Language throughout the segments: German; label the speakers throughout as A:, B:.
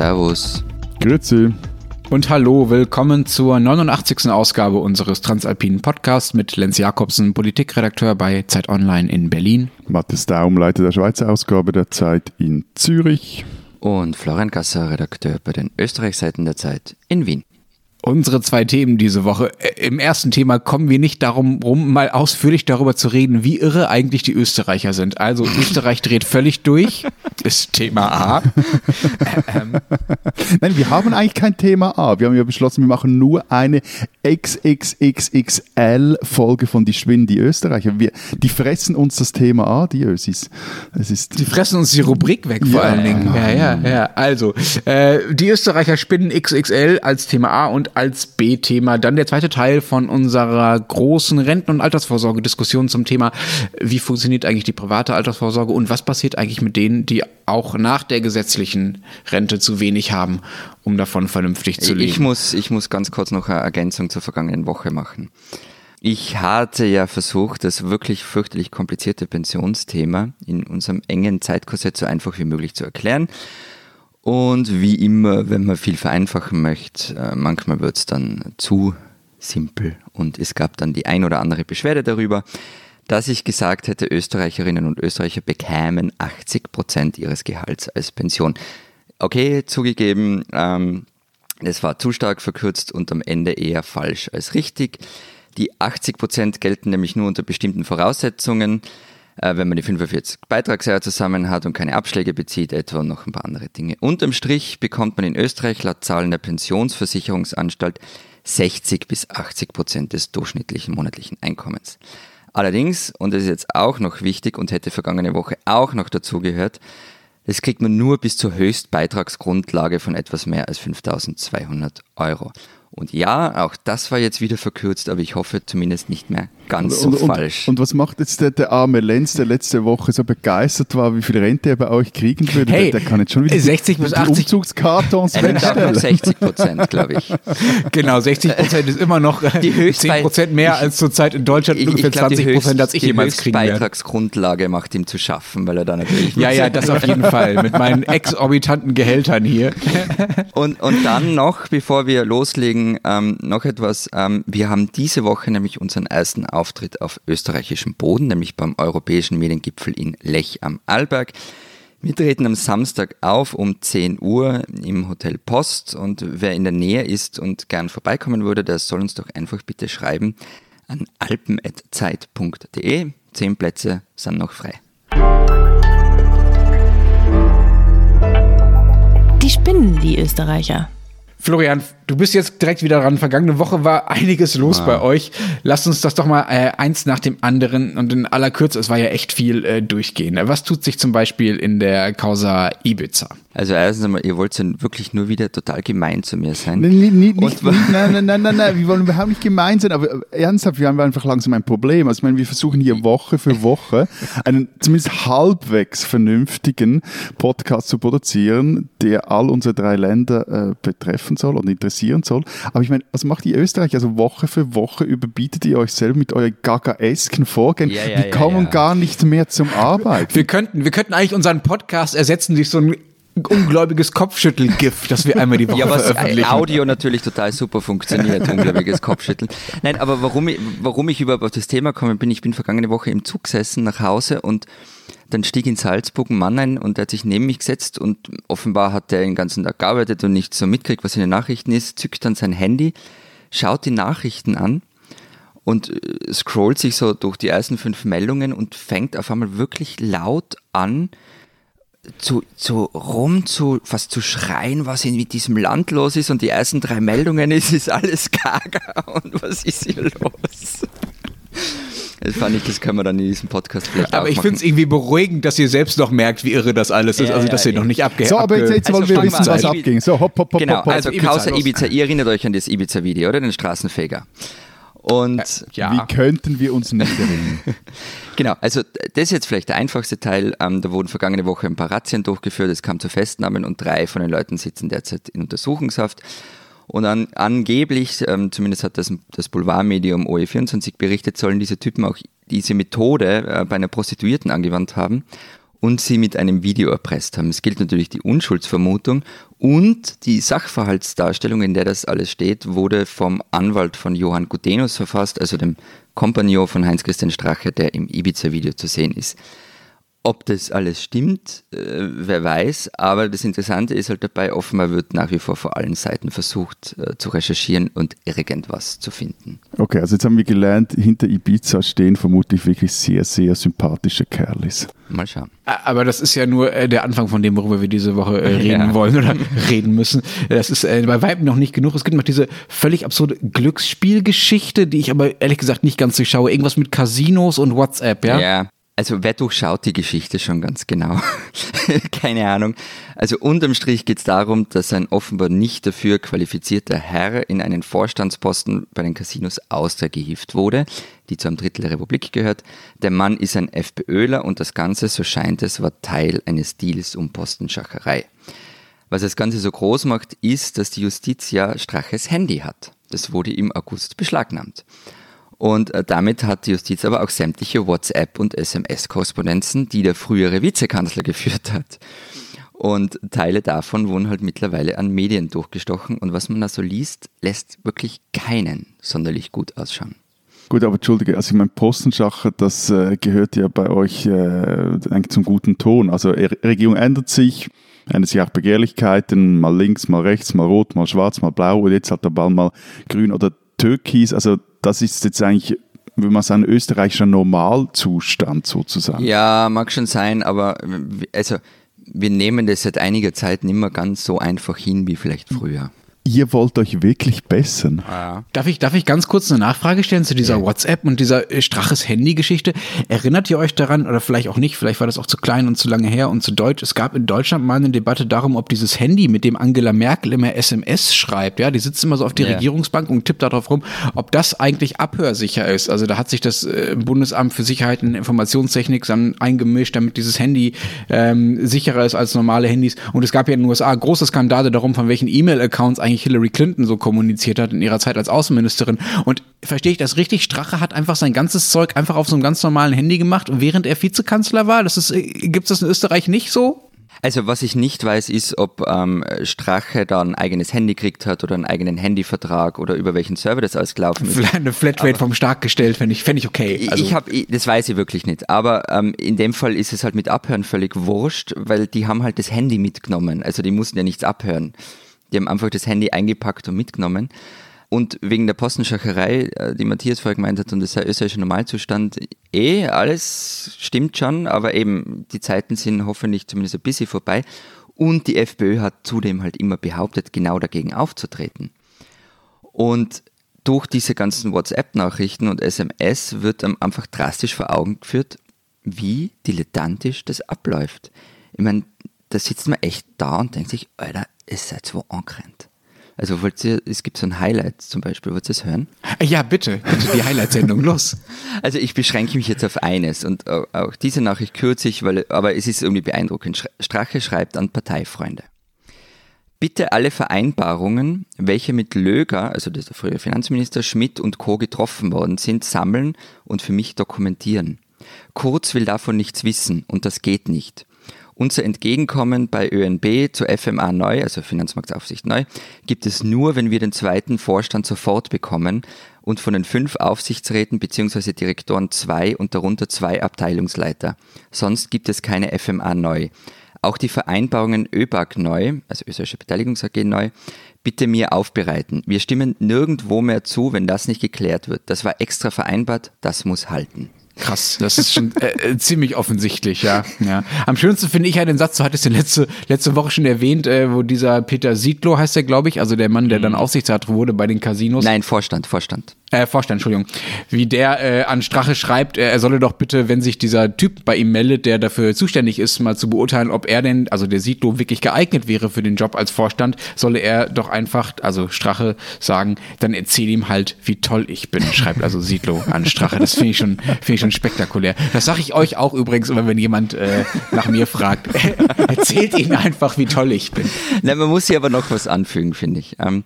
A: Servus.
B: Grüezi.
C: Und hallo, willkommen zur 89. Ausgabe unseres Transalpinen Podcasts mit Lenz Jakobsen, Politikredakteur bei Zeit Online in Berlin.
B: Matthias Daum, Leiter der Schweizer Ausgabe der Zeit in Zürich.
A: Und Florian Gasser, Redakteur bei den Österreichseiten der Zeit in Wien.
C: Unsere zwei Themen diese Woche. Äh, Im ersten Thema kommen wir nicht darum rum, mal ausführlich darüber zu reden, wie irre eigentlich die Österreicher sind. Also Österreich dreht völlig durch, ist Thema A.
B: ähm. Nein, wir haben eigentlich kein Thema A. Wir haben ja beschlossen, wir machen nur eine XXXXL-Folge von Die Schwinden, die Österreicher. Wir, die fressen uns das Thema A, die Ösis.
C: Es ist die fressen uns die Rubrik weg, vor ja. allen Dingen. Ja, ja, ja. Also, äh, die Österreicher spinnen XXL als Thema A und als B-Thema dann der zweite Teil von unserer großen Renten- und Altersvorsorge-Diskussion zum Thema, wie funktioniert eigentlich die private Altersvorsorge und was passiert eigentlich mit denen, die auch nach der gesetzlichen Rente zu wenig haben, um davon vernünftig zu leben.
A: Ich muss, ich muss ganz kurz noch eine Ergänzung zur vergangenen Woche machen. Ich hatte ja versucht, das wirklich fürchterlich komplizierte Pensionsthema in unserem engen Zeitkorsett so einfach wie möglich zu erklären. Und wie immer, wenn man viel vereinfachen möchte, äh, manchmal wird es dann zu simpel und es gab dann die ein oder andere Beschwerde darüber, dass ich gesagt hätte, Österreicherinnen und Österreicher bekämen 80 Prozent ihres Gehalts als Pension. Okay, zugegeben, ähm, das war zu stark verkürzt und am Ende eher falsch als richtig. Die 80 Prozent gelten nämlich nur unter bestimmten Voraussetzungen wenn man die 45 Beitragsjahre zusammen hat und keine Abschläge bezieht, etwa und noch ein paar andere Dinge. Unterm Strich bekommt man in Österreich laut Zahlen der Pensionsversicherungsanstalt 60 bis 80 Prozent des durchschnittlichen monatlichen Einkommens. Allerdings, und das ist jetzt auch noch wichtig und hätte vergangene Woche auch noch dazugehört, das kriegt man nur bis zur Höchstbeitragsgrundlage von etwas mehr als 5200 Euro. Und ja, auch das war jetzt wieder verkürzt, aber ich hoffe zumindest nicht mehr ganz
B: und,
A: so
B: und,
A: falsch.
B: Und, was macht jetzt der, der, arme Lenz, der letzte Woche so begeistert war, wie viel Rente er bei euch kriegen würde?
C: Hey,
B: der, der, kann jetzt schon wieder
C: 60
B: die,
C: bis 80
B: die Umzugskartons wegstellen.
A: 60 Prozent, glaube ich.
C: Genau, 60 Prozent ist immer noch die Höchst 10 Prozent mehr ich, als zurzeit in Deutschland,
A: ich,
C: ungefähr 20 Prozent, als ich jemals kriegen
A: werde. Die Beitragsgrundlage macht ihm zu schaffen, weil er da natürlich...
C: Ja, ja, das auf jeden Fall, mit meinen exorbitanten Gehältern hier.
A: Und, und dann noch, bevor wir loslegen, ähm, noch noch etwas. Ähm, wir haben diese Woche nämlich unseren ersten Auftritt auf österreichischem Boden, nämlich beim Europäischen Mediengipfel in Lech am Arlberg. Wir treten am Samstag auf um 10 Uhr im Hotel Post und wer in der Nähe ist und gern vorbeikommen würde, der soll uns doch einfach bitte schreiben an alpen.zeit.de. Zehn Plätze sind noch frei.
D: Die spinnen, die Österreicher.
C: Florian, du bist jetzt direkt wieder dran. Vergangene Woche war einiges los ah. bei euch. Lass uns das doch mal äh, eins nach dem anderen und in aller Kürze, es war ja echt viel äh, durchgehen. Was tut sich zum Beispiel in der Causa Ibiza?
A: Also erstens einmal, ihr wollt ja wirklich nur wieder total gemein zu mir sein.
B: Nein, nicht, nicht, nicht, nein, nein, nein, nein, nein, wir wollen überhaupt nicht gemein sein, aber ernsthaft, wir haben einfach langsam ein Problem. Also ich meine, wir versuchen hier Woche für Woche einen zumindest halbwegs vernünftigen Podcast zu produzieren, der all unsere drei Länder äh, betreffen soll und interessieren soll. Aber ich meine, was macht ihr Österreich? Also Woche für Woche überbietet ihr euch selber mit euren gagaesken Vorgängen. Ja, ja, wir kommen ja, gar nicht mehr zum Arbeiten.
C: Wir könnten, wir könnten eigentlich unseren Podcast ersetzen durch so ein ungläubiges Kopfschüttelgif, das wir einmal die Woche ja, was.
A: Audio natürlich total super funktioniert, ungläubiges Kopfschütteln. Nein, aber warum ich, warum ich überhaupt auf das Thema komme, bin, ich bin vergangene Woche im Zug gesessen nach Hause und dann stieg in Salzburg ein Mann ein und der hat sich neben mich gesetzt und offenbar hat er den ganzen Tag gearbeitet und nicht so mitkriegt, was in den Nachrichten ist, zückt dann sein Handy, schaut die Nachrichten an und äh, scrollt sich so durch die ersten fünf Meldungen und fängt auf einmal wirklich laut an, zu, zu rum zu fast zu schreien, was in mit diesem Land los ist und die ersten drei Meldungen ist, ist alles gaga und was ist hier los? Das fand ich, das können wir dann in diesem Podcast vielleicht
C: Aber ich finde es irgendwie beruhigend, dass ihr selbst noch merkt, wie irre das alles ist, ja, also dass ja, ihr ja. noch nicht abgehört
B: So, aber jetzt, jetzt wollen also wir wissen, was abging. So,
A: hopp, hopp, hopp, genau, hopp, hopp. also Ibiza, Causa Ibiza, ihr erinnert euch an das Ibiza-Video, oder? Den Straßenfeger. Und äh,
B: ja. wie könnten wir uns nicht erinnern?
A: genau, also das ist jetzt vielleicht der einfachste Teil. Ähm, da wurden vergangene Woche ein paar Razzien durchgeführt, es kam zu Festnahmen und drei von den Leuten sitzen derzeit in Untersuchungshaft. Und an, angeblich, ähm, zumindest hat das, das Boulevardmedium OE24 berichtet, sollen diese Typen auch diese Methode äh, bei einer Prostituierten angewandt haben, und sie mit einem Video erpresst haben. Es gilt natürlich die Unschuldsvermutung und die Sachverhaltsdarstellung, in der das alles steht, wurde vom Anwalt von Johann Gutenus verfasst, also dem Kompagnon von Heinz-Christian Strache, der im Ibiza-Video zu sehen ist. Ob das alles stimmt, äh, wer weiß, aber das Interessante ist halt dabei, offenbar wird nach wie vor vor allen Seiten versucht äh, zu recherchieren und irgendwas zu finden.
B: Okay, also jetzt haben wir gelernt, hinter Ibiza stehen vermutlich wirklich sehr, sehr sympathische Kerlis.
A: Mal schauen.
C: Aber das ist ja nur äh, der Anfang von dem, worüber wir diese Woche reden
A: Ja.
C: wollen oder reden müssen. Das ist bei Weitem noch nicht genug. Es gibt noch diese völlig absurde Glücksspielgeschichte, die ich aber ehrlich gesagt nicht ganz durchschaue. Irgendwas mit Casinos und WhatsApp, ja?
A: Ja, also wer durchschaut die Geschichte schon ganz genau? Keine Ahnung. Also unterm Strich geht es darum, dass ein offenbar nicht dafür qualifizierter Herr in einen Vorstandsposten bei den Casinos Austria gehievt wurde, die zu einem Drittel der Republik gehört. Der Mann ist ein FPÖler und das Ganze, so scheint es, war Teil eines Deals um Postenschacherei. Was das Ganze so groß macht, ist, dass die Justiz ja Straches Handy hat. Das wurde im August beschlagnahmt. Und äh, damit hat die Justiz aber auch sämtliche WhatsApp- und SMS-Korrespondenzen, die der frühere Vizekanzler geführt hat. Und Teile davon wurden halt mittlerweile an Medien durchgestochen. Und was man da so liest, lässt wirklich keinen sonderlich gut ausschauen.
B: Gut, aber entschuldige, also ich meine, Postenschacher, das äh, gehört ja bei euch äh, eigentlich zum guten Ton. Also Re- Regierung ändert sich, ändert sich auch Begehrlichkeiten, mal links, mal rechts, mal rot, mal schwarz, mal blau und jetzt hat der Ball mal grün oder türkis. Also das ist jetzt eigentlich, würde man sagen, österreichischer Normalzustand sozusagen.
A: Ja, mag schon sein, aber also wir nehmen das seit einiger Zeit nicht mehr ganz so einfach hin wie vielleicht früher.
B: Ihr wollt euch wirklich bessern.
C: Darf ich, darf ich ganz kurz eine Nachfrage stellen zu dieser WhatsApp und dieser äh, Straches Handy-Geschichte? Erinnert ihr euch daran, oder vielleicht auch nicht, vielleicht war das auch zu klein und zu lange her und zu deutsch. Es gab in Deutschland mal eine Debatte darum, ob dieses Handy, mit dem Angela Merkel immer SMS schreibt, ja, die sitzt immer so auf die
A: Ja.
C: Regierungsbank und tippt da drauf rum, ob das eigentlich abhörsicher ist. Also da hat sich das äh, Bundesamt für Sicherheit und Informationstechnik dann eingemischt, damit dieses Handy ähm, sicherer ist als normale Handys. Und es gab ja in den USA große Skandale darum, von welchen E-Mail-Accounts eigentlich Hillary Clinton so kommuniziert hat in ihrer Zeit als Außenministerin. Und verstehe ich das richtig? Strache hat einfach sein ganzes Zeug einfach auf so einem ganz normalen Handy gemacht, während er Vizekanzler war. Das ist, gibt es das in Österreich nicht so?
A: Also was ich nicht weiß, ist, ob ähm, Strache da ein eigenes Handy gekriegt hat oder einen eigenen Handyvertrag oder über welchen Server das alles gelaufen ist.
C: Vielleicht eine Flatrate vom Stark gestellt, fände ich, ich okay. Also,
A: ich habe, das weiß ich wirklich nicht. Aber ähm, in dem Fall ist es halt mit Abhören völlig wurscht, weil die haben halt das Handy mitgenommen. Also die mussten ja nichts abhören. Die haben einfach das Handy eingepackt und mitgenommen. Und wegen der Postenschacherei, äh, die Matthias vorher gemeint hat, und das sei österreichischer Normalzustand, eh, alles stimmt schon, aber eben die Zeiten sind hoffentlich zumindest ein bisschen vorbei. Und die FPÖ hat zudem halt immer behauptet, genau dagegen aufzutreten. Und durch diese ganzen WhatsApp-Nachrichten und SMS wird einem einfach drastisch vor Augen geführt, wie dilettantisch das abläuft. Ich meine, da sitzt man echt da und denkt sich, Alter, ihr seid wo angerannt. Also wollt ihr, es gibt so ein Highlight zum Beispiel, wollt ihr es hören?
C: ja, bitte, bitte die Highlight-Sendung, los.
A: Also ich beschränke mich jetzt auf eines und au- auch diese Nachricht kürze ich, weil, aber es ist irgendwie beeindruckend. Strache schreibt an Parteifreunde. Bitte alle Vereinbarungen, welche mit Löger, also das ist der frühere Finanzminister, Schmidt und Co. getroffen worden sind, sammeln und für mich dokumentieren. Kurz will davon nichts wissen und das geht nicht. Unser Entgegenkommen bei ÖNB zur FMA neu, also Finanzmarktaufsicht neu, gibt es nur, wenn wir den zweiten Vorstand sofort bekommen und von den fünf Aufsichtsräten bzw. Direktoren zwei und darunter zwei Abteilungsleiter. Sonst gibt es keine FMA neu. Auch die Vereinbarungen ÖBAG neu, also Österreichische Beteiligungs AG neu, bitte mir aufbereiten. Wir stimmen nirgendwo mehr zu, wenn das nicht geklärt wird. Das war extra vereinbart, das muss halten.
C: Krass, das ist schon äh, äh, ziemlich offensichtlich, ja. ja. Am schönsten finde ich ja den Satz, du hattest den letzte, letzte Woche schon erwähnt, äh, wo dieser Peter Siedlow heißt der, glaube ich, also der Mann, der dann Aufsichtsrat wurde bei den Casinos.
A: Nein, Vorstand, Vorstand.
C: Äh, Vorstand, Entschuldigung. Wie der äh, an Strache schreibt, äh, er solle doch bitte, wenn sich dieser Typ bei ihm meldet, der dafür zuständig ist, mal zu beurteilen, ob er denn, also der Siedlow, wirklich geeignet wäre für den Job als Vorstand, solle er doch einfach, also Strache sagen, dann erzähl ihm halt, wie toll ich bin, schreibt also Siedlow an Strache. Das finde ich schon, finde ich schon spektakulär. Das sage ich euch auch übrigens immer, wenn jemand äh, nach mir fragt. Erzählt ihm einfach, wie toll ich bin.
A: Nein, man muss hier aber noch was anfügen, finde ich. Ähm,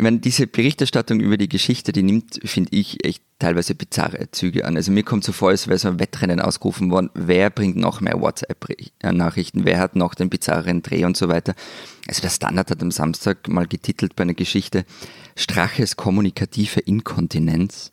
A: ich meine, diese Berichterstattung über die Geschichte, die nimmt, finde ich, echt teilweise bizarre Züge an. Also mir kommt so vor, als wäre so ein Wettrennen ausgerufen worden. Wer bringt noch mehr WhatsApp-Nachrichten? Wer hat noch den bizarren Dreh und so weiter? Also der Standard hat am Samstag mal getitelt bei einer Geschichte Straches kommunikative Inkontinenz.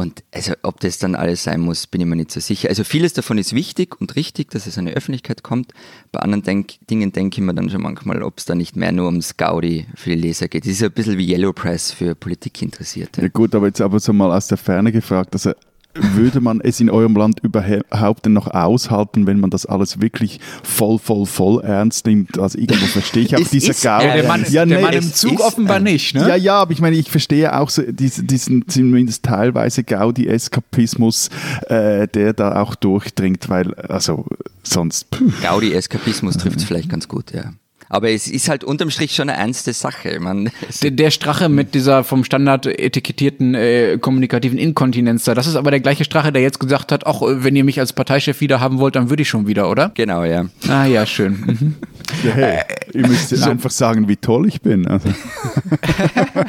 A: Und also, ob das dann alles sein muss, bin ich mir nicht so sicher. Also vieles davon ist wichtig und richtig, dass es an die Öffentlichkeit kommt. Bei anderen Denk Dingen denke ich mir dann schon manchmal, ob es da nicht mehr nur ums Gaudi für die Leser geht. Das ist ein bisschen wie Yellow Press für Politikinteressierte.
B: Ja gut, aber jetzt aber so mal aus der Ferne gefragt, also würde man es in eurem Land überhaupt denn noch aushalten, wenn man das alles wirklich voll, voll, voll ernst nimmt? Also irgendwo verstehe ich auch
A: ist
B: Gaudi.
C: Ja, der Mann,
B: ja,
C: der
B: nee,
C: Mann im Zug
A: ist
C: offenbar nicht, ne?
B: Ja, ja, aber ich meine, ich verstehe auch so diesen, diesen zumindest teilweise Gaudi-Eskapismus, äh, der da auch durchdringt, weil, also sonst.
A: Gaudi-Eskapismus trifft es vielleicht ganz gut, ja. Aber es ist halt unterm Strich schon eine ernste Sache. Man,
C: Der, der Strache mit dieser vom Standard etikettierten äh, kommunikativen Inkontinenz da, das ist aber der gleiche Strache, der jetzt gesagt hat, ach, äh, wenn ihr mich als Parteichef wieder haben wollt, dann würde ich schon wieder, oder?
A: genau, ja.
C: Ah ja, schön. Mhm.
B: Ja, hey, ihr müsst einfach sagen, wie toll ich bin. Also,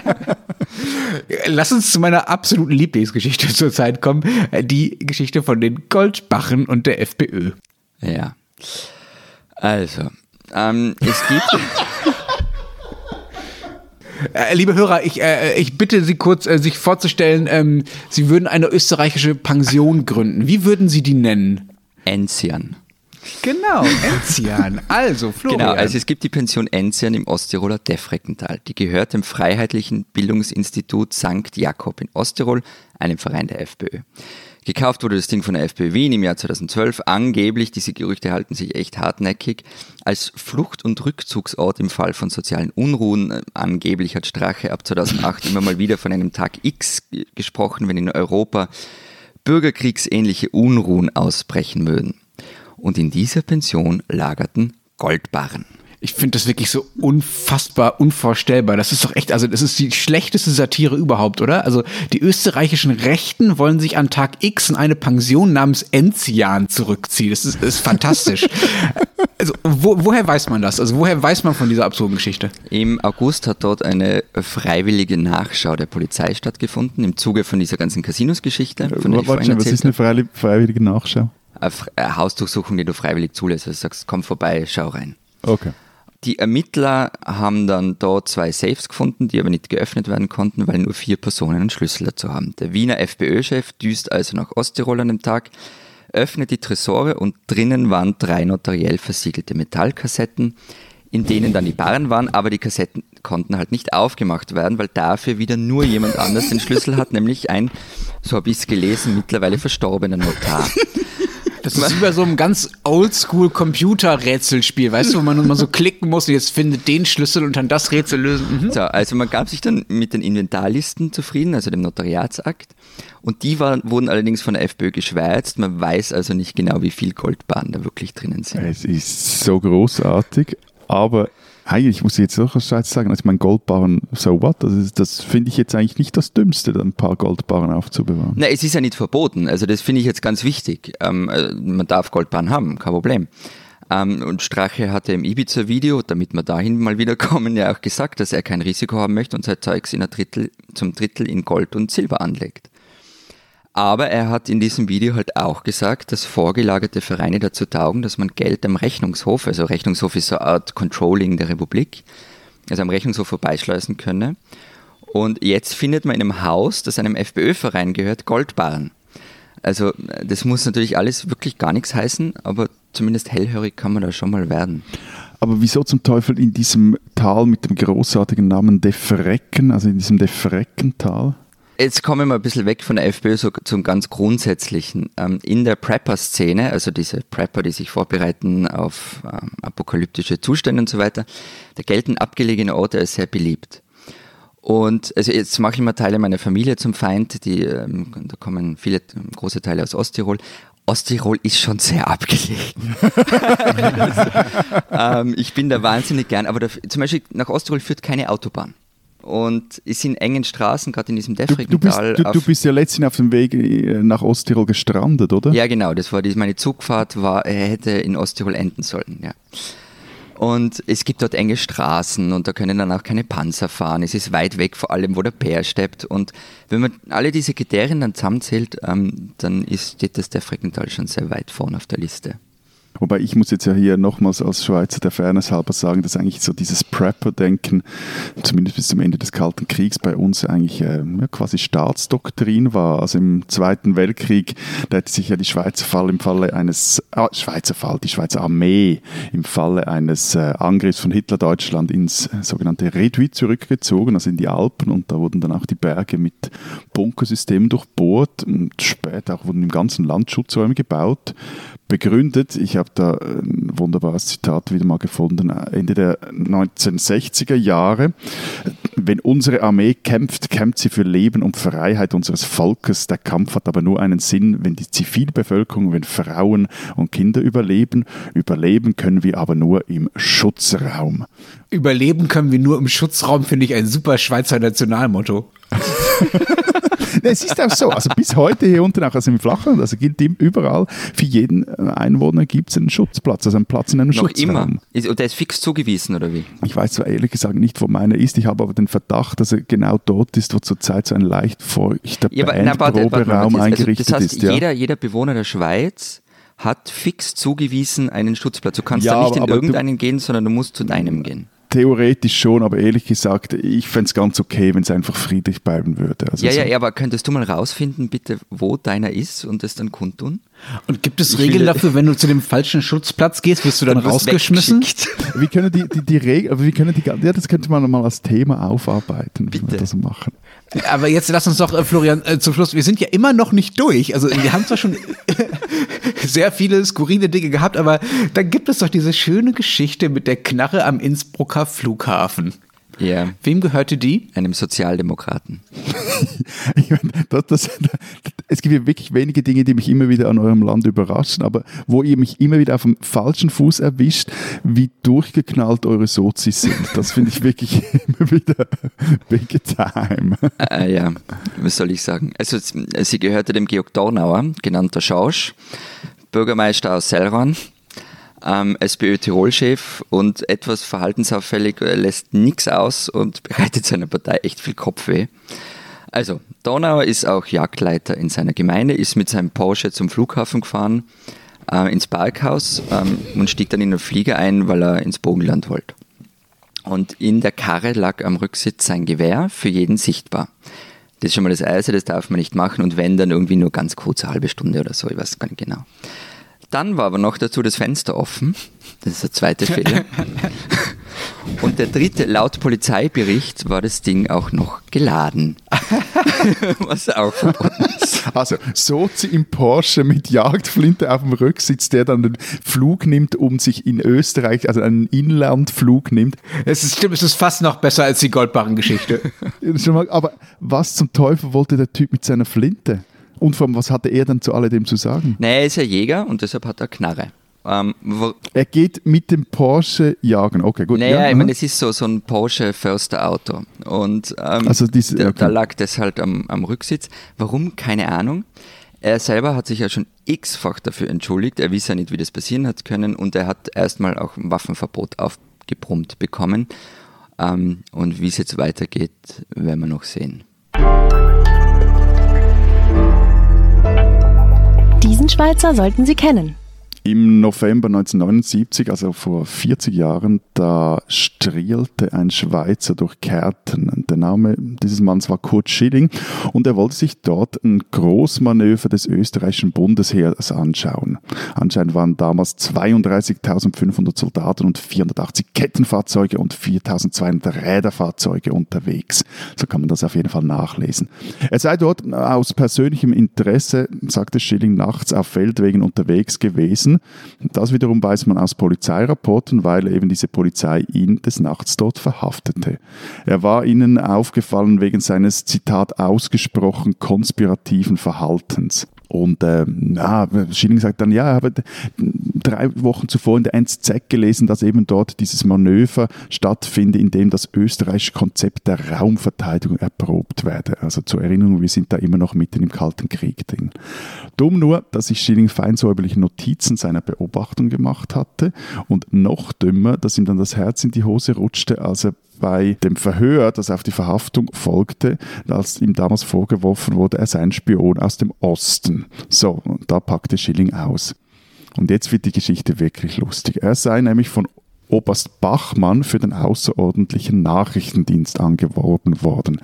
C: Lass uns zu meiner absoluten Lieblingsgeschichte zur Zeit kommen. Äh, Die Geschichte von den Goldbachen und der FPÖ.
A: Ja. Also, ähm, es gibt.
C: Äh, liebe Hörer, ich, äh, ich bitte Sie kurz, äh, sich vorzustellen, ähm, Sie würden eine österreichische Pension gründen. Wie würden Sie die nennen?
A: Enzian.
C: Genau, Enzian. Also, Florian.
A: Genau, also es gibt die Pension Enzian im Osttiroler Deffreckental. Die gehört dem Freiheitlichen Bildungsinstitut St. Jakob in Osttirol, einem Verein der FPÖ. Gekauft wurde das Ding von der FPÖ Wien im Jahr 2012. Angeblich, diese Gerüchte halten sich echt hartnäckig, als Flucht- und Rückzugsort im Fall von sozialen Unruhen. Äh, Angeblich hat Strache ab 2008 immer mal wieder von einem Tag X gesprochen, wenn in Europa bürgerkriegsähnliche Unruhen ausbrechen würden. Und in dieser Pension lagerten Goldbarren.
C: Ich finde das wirklich so unfassbar unvorstellbar. Das ist doch echt, also das ist die schlechteste Satire überhaupt, oder? Also die österreichischen Rechten wollen sich an Tag X in eine Pension namens Enzian zurückziehen. Das ist, ist fantastisch. also wo, woher weiß man das? Also woher weiß man von dieser absurden Geschichte?
A: Im August hat dort eine freiwillige Nachschau der Polizei stattgefunden, im Zuge von dieser ganzen Casinos-Geschichte. Von der ich
B: Warte was ist eine freiwillige Nachschau?
A: Eine Hausdurchsuchung, die du freiwillig zulässt. Also du sagst, komm vorbei, schau rein.
B: Okay.
A: Die Ermittler haben dann dort zwei Safes gefunden, die aber nicht geöffnet werden konnten, weil nur vier Personen einen Schlüssel dazu haben. Der Wiener FPÖ-Chef düst also nach Osttirol an dem Tag, öffnet die Tresore und drinnen waren drei notariell versiegelte Metallkassetten, in denen dann die Barren waren, aber die Kassetten konnten halt nicht aufgemacht werden, weil dafür wieder nur jemand anders den Schlüssel hat, nämlich ein, so habe ich es gelesen, mittlerweile verstorbener Notar.
C: Das ist wie bei so einem ganz oldschool Computer-Rätselspiel, weißt du, wo man nur mal so klicken muss und jetzt findet den Schlüssel und dann das Rätsel lösen. Mhm.
A: So, also man gab sich dann mit den Inventarlisten zufrieden, also dem Notariatsakt. Und die waren, wurden allerdings von der FPÖ geschwärzt. Man weiß also nicht genau, wie viel Goldbahnen da wirklich drinnen sind.
B: Es ist so großartig, aber muss ich jetzt auch sagen, also mein Goldbarren, so what? Das, ist- das finde ich jetzt eigentlich nicht das Dümmste, dann ein paar Goldbarren aufzubewahren.
A: Na, es ist ja nicht verboten. Also das finde ich jetzt ganz wichtig. Ähm, äh, man darf Goldbahn haben, kein Problem. Ähm, und Strache hatte im Ibiza-Video, damit wir dahin mal wieder kommen, ja auch gesagt, dass er kein Risiko haben möchte und sein Zeugs in Drittel, zum Drittel in Gold und Silber anlegt. Aber er hat in diesem Video halt auch gesagt, dass vorgelagerte Vereine dazu taugen, dass man Geld am Rechnungshof, also Rechnungshof ist so eine Art Controlling der Republik, also am Rechnungshof vorbeischleusen könne. Und jetzt findet man in einem Haus, das einem FPÖ-Verein gehört, Goldbarren. Also das muss natürlich alles wirklich gar nichts heißen, aber zumindest hellhörig kann man da schon mal werden.
B: Aber wieso zum Teufel in diesem Tal mit dem großartigen Namen Deferecken, also in diesem Defereckental?
A: Jetzt kommen wir ein bisschen weg von der FPÖ so zum ganz Grundsätzlichen. Ähm, In der Prepper-Szene, also diese Prepper, die sich vorbereiten auf ähm, apokalyptische Zustände und so weiter, da gelten abgelegene Orte als sehr beliebt. Und also jetzt mache ich mal Teile meiner Familie zum Feind, die, ähm, da kommen viele große Teile aus Osttirol. Osttirol ist schon sehr abgelegen. also, ähm, ich bin da wahnsinnig gern, aber da, zum Beispiel nach Osttirol führt keine Autobahn. Und ist in engen Straßen, gerade in diesem
B: Du, du, du, du bist ja letztens auf dem Weg äh, nach Osttirol gestrandet, oder?
A: ja, genau, das war die, meine Zugfahrt, war, er hätte in Osttirol enden sollen, ja. Und es gibt dort enge Straßen und da können dann auch keine Panzer fahren. Es ist weit weg, vor allem wo der Bär steppt. Und wenn man alle diese Kriterien dann zusammenzählt, ähm, dann ist, steht das der Freckental schon sehr weit vorne auf der Liste.
B: Wobei ich muss jetzt ja hier nochmals als Schweizer der Fairness halber sagen, dass eigentlich so dieses Prepper-Denken, zumindest bis zum Ende des Kalten Kriegs bei uns eigentlich äh, ja, quasi Staatsdoktrin war. Also im Zweiten Weltkrieg, da hätte sich ja die Schweizer Fall im Falle eines, ah, Schweizer Fall, die Schweizer Armee im Falle eines äh, Angriffs von Hitler-Deutschland ins sogenannte Reduit zurückgezogen, also in die Alpen. Und da wurden dann auch die Berge mit Bunkersystemen durchbohrt. Und später auch wurden im ganzen Land Schutzräume gebaut begründet. Ich habe da ein wunderbares Zitat wieder mal gefunden, Ende der 1960er Jahre. Wenn unsere Armee kämpft, kämpft sie für Leben und Freiheit unseres Volkes. Der Kampf hat aber nur einen Sinn, wenn die Zivilbevölkerung, wenn Frauen und Kinder überleben. Überleben können wir aber nur im Schutzraum.
C: Überleben können wir nur im Schutzraum, finde ich ein super Schweizer Nationalmotto.
B: es ist auch so. Also bis heute hier unten, auch also im Flachland, also gilt überall, für jeden Einwohner gibt es einen Schutzplatz, also einen Platz in einem
A: Noch immer. Ist, und der ist fix zugewiesen, oder wie?
B: Ich weiß zwar ehrlich gesagt nicht, wo meiner ist, ich habe aber den Verdacht, dass er genau dort ist, wo zurzeit so ein leicht feuchter
A: Ja,
B: Bandproberaum
A: also,
B: eingerichtet
A: das heißt,
B: ist. Ja.
A: jeder, jeder Bewohner der Schweiz hat fix zugewiesen einen Schutzplatz. Du kannst
B: Ja,
A: da nicht in irgendeinen gehen, sondern du musst zu deinem gehen.
B: Theoretisch schon, aber ehrlich gesagt, ich fände es ganz okay, wenn es einfach friedlich bleiben würde. Also
A: Ja,
B: so,
A: ja, ja, aber könntest du mal rausfinden, bitte, wo deiner ist und das dann kundtun?
C: Und gibt es
A: Ich
C: Regeln dafür, wenn du zu dem falschen Schutzplatz gehst, wirst du dann
A: wirst
C: rausgeschmissen?
B: Wie können die, die, die Regeln, aber wie können die, ja, das könnte man mal als Thema aufarbeiten, wie wir
A: Bitte.
B: das machen.
C: Aber jetzt lass uns doch, äh, Florian, äh, zum Schluss, wir sind ja immer noch nicht durch. Also wir haben zwar schon sehr viele skurrile Dinge gehabt, aber dann gibt es doch diese schöne Geschichte mit der Knarre am Innsbrucker Flughafen.
A: Ja,
C: Wem gehörte die?
A: einem Sozialdemokraten.
B: Ich meine, das, das, es gibt ja wirklich wenige Dinge, die mich immer wieder an eurem Land überraschen, aber wo ihr mich immer wieder auf dem falschen Fuß erwischt, wie durchgeknallt eure Sozis sind. Das finde ich wirklich immer wieder big time.
A: Äh, ja, was soll ich sagen? Also sie gehörte dem Georg Dornauer, genannter Schausch, Bürgermeister aus Sellron, ähm, SPÖ-Tirol-Chef und etwas verhaltensauffällig, lässt nichts aus und bereitet seiner Partei echt viel Kopfweh. Also, Donauer ist auch Jagdleiter in seiner Gemeinde, ist mit seinem Porsche zum Flughafen gefahren, äh, ins Parkhaus ähm, und stieg dann in den Flieger ein, weil er ins Bogenland wollte. Und in der Karre lag am Rücksitz sein Gewehr, für jeden sichtbar. Das ist schon mal das Erste, das darf man nicht machen und wenn, dann irgendwie nur ganz kurz, eine halbe Stunde oder so, ich weiß gar nicht genau. Dann war aber noch dazu das Fenster offen. Das ist der zweite Fehler. Und der dritte, laut Polizeibericht, war das Ding auch noch geladen. Was auch verboten ist.
B: Also, Sozi im Porsche mit Jagdflinte auf dem Rücksitz, der dann den Flug nimmt, um sich in Österreich, also einen Inlandflug nimmt.
C: Es ist, stimmt, es ist fast noch besser als die Goldbarren-Geschichte.
B: Aber was zum Teufel wollte der Typ mit seiner Flinte? Und vor allem, was hatte er dann zu alledem zu sagen?
A: Naja, er ist ja Jäger und deshalb hat er Knarre. Ähm,
B: Er geht mit dem Porsche jagen. Okay, gut.
A: naja,
B: ja,
A: ich meine, es ist so, so ein Porsche Förster Auto. Und ähm,
B: Also diese-
A: da,
B: okay.
A: da lag das halt am, am Rücksitz. Warum? Keine Ahnung. Er selber hat sich ja schon x-fach dafür entschuldigt. Er weiß ja nicht, wie das passieren hat können. Und er hat erstmal auch ein Waffenverbot aufgebrummt bekommen. Ähm, und wie es jetzt weitergeht, werden wir noch sehen.
D: Diesen Schweizer sollten Sie kennen.
B: Im November 1979, also vor 40 Jahren, da strielte ein Schweizer durch Kärnten. Der Name dieses Manns war Kurt Schilling und er wollte sich dort ein Großmanöver des österreichischen Bundesheers anschauen. Anscheinend waren damals 32.500 Soldaten und 480 Kettenfahrzeuge und 4.200 Räderfahrzeuge unterwegs. So kann man das auf jeden Fall nachlesen. Er sei dort aus persönlichem Interesse, sagte Schilling, nachts auf Feldwegen unterwegs gewesen. Das wiederum weiß man aus Polizeirapporten, weil eben diese Polizei ihn des Nachts dort verhaftete. Er war ihnen aufgefallen wegen seines, Zitat, ausgesprochen konspirativen Verhaltens. Und äh, ja, Schilling sagt dann, ja, aber drei Wochen zuvor in der NZZ gelesen, dass eben dort dieses Manöver stattfindet, in dem das österreichische Konzept der Raumverteidigung erprobt werde. Also zur Erinnerung, wir sind da immer noch mitten im Kalten Krieg drin. Dumm nur, dass sich Schilling feinsäuberliche Notizen seiner Beobachtung gemacht hatte und noch dümmer, dass ihm dann das Herz in die Hose rutschte, als er bei dem Verhör, das auf die Verhaftung folgte, als ihm damals vorgeworfen wurde, er sei ein Spion aus dem Osten. So, und da packte Schilling aus. Und jetzt wird die Geschichte wirklich lustig. Er sei nämlich von Oberst Bachmann für den außerordentlichen Nachrichtendienst angeworben worden.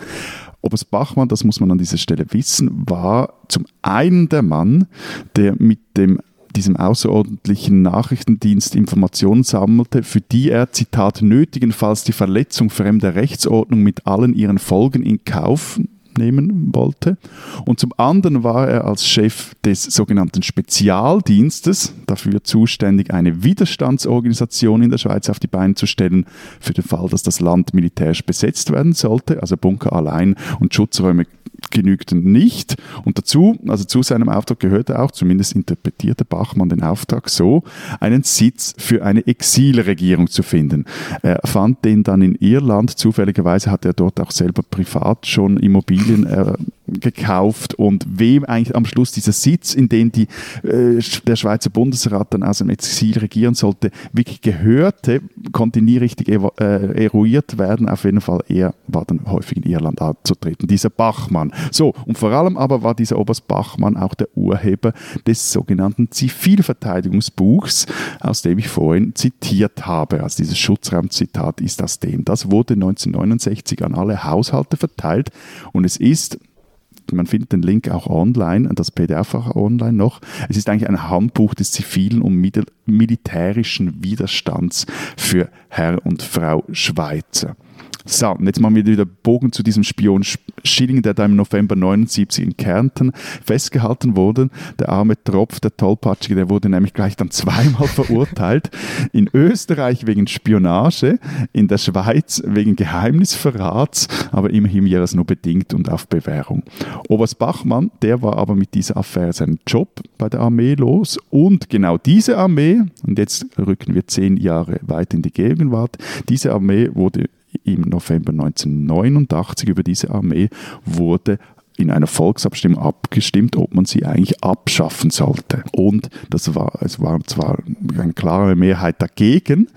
B: Oberst Bachmann, das muss man an dieser Stelle wissen, war zum einen der Mann, der mit dem diesem außerordentlichen Nachrichtendienst Informationen sammelte, für die er, Zitat, nötigenfalls die Verletzung fremder Rechtsordnung mit allen ihren Folgen in Kauf nehmen wollte. Und zum anderen war er als Chef des sogenannten Spezialdienstes dafür zuständig, eine Widerstandsorganisation in der Schweiz auf die Beine zu stellen, für den Fall, dass das Land militärisch besetzt werden sollte, also Bunker allein und Schutzräume genügten nicht. Und dazu, also zu seinem Auftrag gehörte auch, zumindest interpretierte Bachmann den Auftrag so, einen Sitz für eine Exilregierung zu finden. Er fand den dann in Irland. Zufälligerweise hat er dort auch selber privat schon Immobilien äh, gekauft und wem eigentlich am Schluss dieser Sitz, in dem die, äh, der Schweizer Bundesrat dann aus dem Exil regieren sollte, wirklich gehörte, konnte nie richtig äh, eruiert werden. Auf jeden Fall, er war dann häufig in Irland anzutreten, dieser Bachmann. So, und vor allem aber war dieser Oberst Bachmann auch der Urheber des sogenannten Zivilverteidigungsbuchs, aus dem ich vorhin zitiert habe. Also dieses Schutzraumzitat ist aus dem. Das wurde 1969 an alle Haushalte verteilt und es ist man findet den Link auch online, das PDF auch online noch. Es ist eigentlich ein Handbuch des zivilen und militärischen Widerstands für Herr und Frau Schweizer. So, und jetzt machen wir wieder Bogen zu diesem Spion Schilling, der da im November 79 in Kärnten festgehalten wurde. Der arme Tropf, der Tollpatschige, der wurde nämlich gleich dann zweimal verurteilt. In Österreich wegen Spionage, in der Schweiz wegen Geheimnisverrats, aber immerhin es nur bedingt und auf Bewährung. Oberst Bachmann, der war aber mit dieser Affäre seinen Job bei der Armee los und genau diese Armee, und jetzt rücken wir zehn Jahre weit in die Gegenwart, diese Armee wurde im November 1989 über diese Armee wurde in einer Volksabstimmung abgestimmt, ob man sie eigentlich abschaffen sollte. Und das war, es war zwar eine klare Mehrheit dagegen,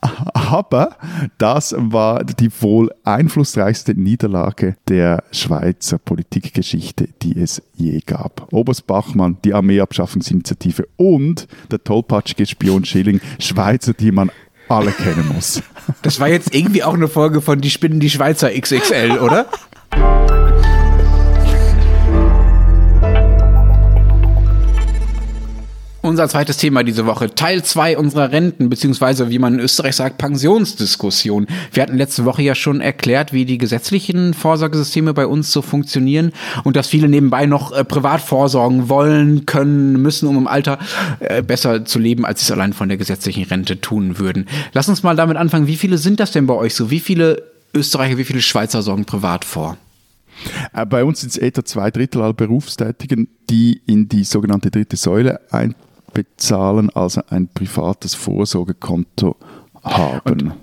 B: aber das war die wohl einflussreichste Niederlage der Schweizer Politikgeschichte, die es je gab. Oberst Bachmann, die Armeeabschaffungsinitiative und der tollpatschige Spion Schilling, Schweizer, die man alle kennen muss.
C: Das war jetzt irgendwie auch eine Folge von Die Spinnen die Schweizer XXL, oder? Unser zweites Thema diese Woche, Teil 2 unserer Renten, beziehungsweise wie man in Österreich sagt, Pensionsdiskussion. Wir hatten letzte Woche ja schon erklärt, wie die gesetzlichen Vorsorgesysteme bei uns so funktionieren und dass viele nebenbei noch äh, privat vorsorgen wollen, können, müssen, um im Alter äh, besser zu leben, als sie es allein von der gesetzlichen Rente tun würden. Lass uns mal damit anfangen. Wie viele sind das denn bei euch so? Wie viele Österreicher, wie viele Schweizer sorgen privat vor?
B: Äh, bei uns sind es etwa zwei Drittel aller Berufstätigen, die in die sogenannte dritte Säule ein bezahlen, also ein privates Vorsorgekonto haben.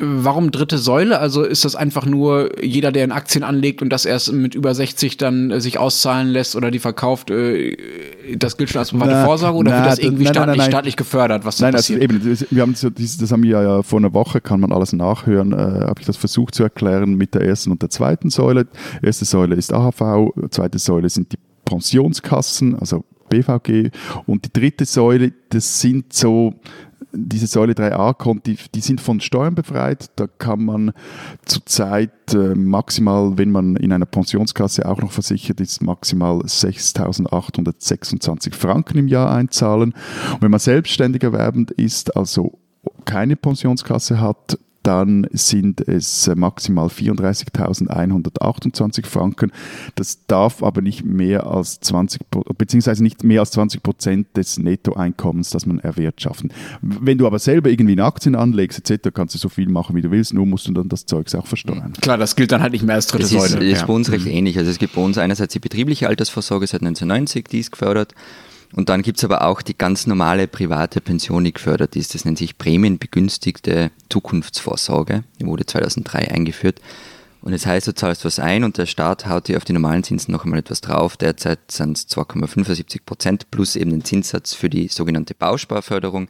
B: Und
C: warum dritte Säule? Also ist das einfach nur jeder, der in Aktien anlegt und das erst mit über 60 dann äh, sich auszahlen lässt oder die verkauft, äh, das gilt schon als private na, Vorsorge oder na, wird das irgendwie nein, staatlich, nein, staatlich, gefördert? Was
B: nein, also eben, wir haben das, das haben wir ja vor einer Woche, kann man alles nachhören, äh, habe ich das versucht zu erklären mit der ersten und der zweiten Säule. Erste Säule ist AHV, zweite Säule sind die Pensionskassen, also BVG. Und die dritte Säule, das sind so diese Säule 3a-Konti, die sind von Steuern befreit. Da kann man zurzeit äh, maximal, wenn man in einer Pensionskasse auch noch versichert ist, maximal 6.826 Franken im Jahr einzahlen. Und wenn man selbstständig erwerbend ist, also keine Pensionskasse hat, dann sind es äh, maximal 34.128 Franken. Das darf aber nicht mehr als 20, beziehungsweise nicht mehr als 20 Prozent des Nettoeinkommens, das man erwirtschaften. Wenn du aber selber irgendwie in Aktien anlegst etc., kannst du so viel machen, wie du willst, nur musst du dann das Zeugs auch versteuern.
C: Klar, das gilt dann halt nicht mehr als dritte
A: das
C: Säule.
A: Das ist ja. bei uns recht mhm. ähnlich. Also es gibt bei uns einerseits die betriebliche Altersvorsorge seit 1990, die ist gefördert. Und dann gibt's aber auch die ganz normale private Pension, die gefördert ist. Das nennt sich prämienbegünstigte Zukunftsvorsorge. Die wurde 2003 eingeführt. Und das heißt, du zahlst was ein und der Staat haut dir auf die normalen Zinsen noch einmal etwas drauf. Derzeit sind es 2,75 Prozent plus eben den Zinssatz für die sogenannte Bausparförderung,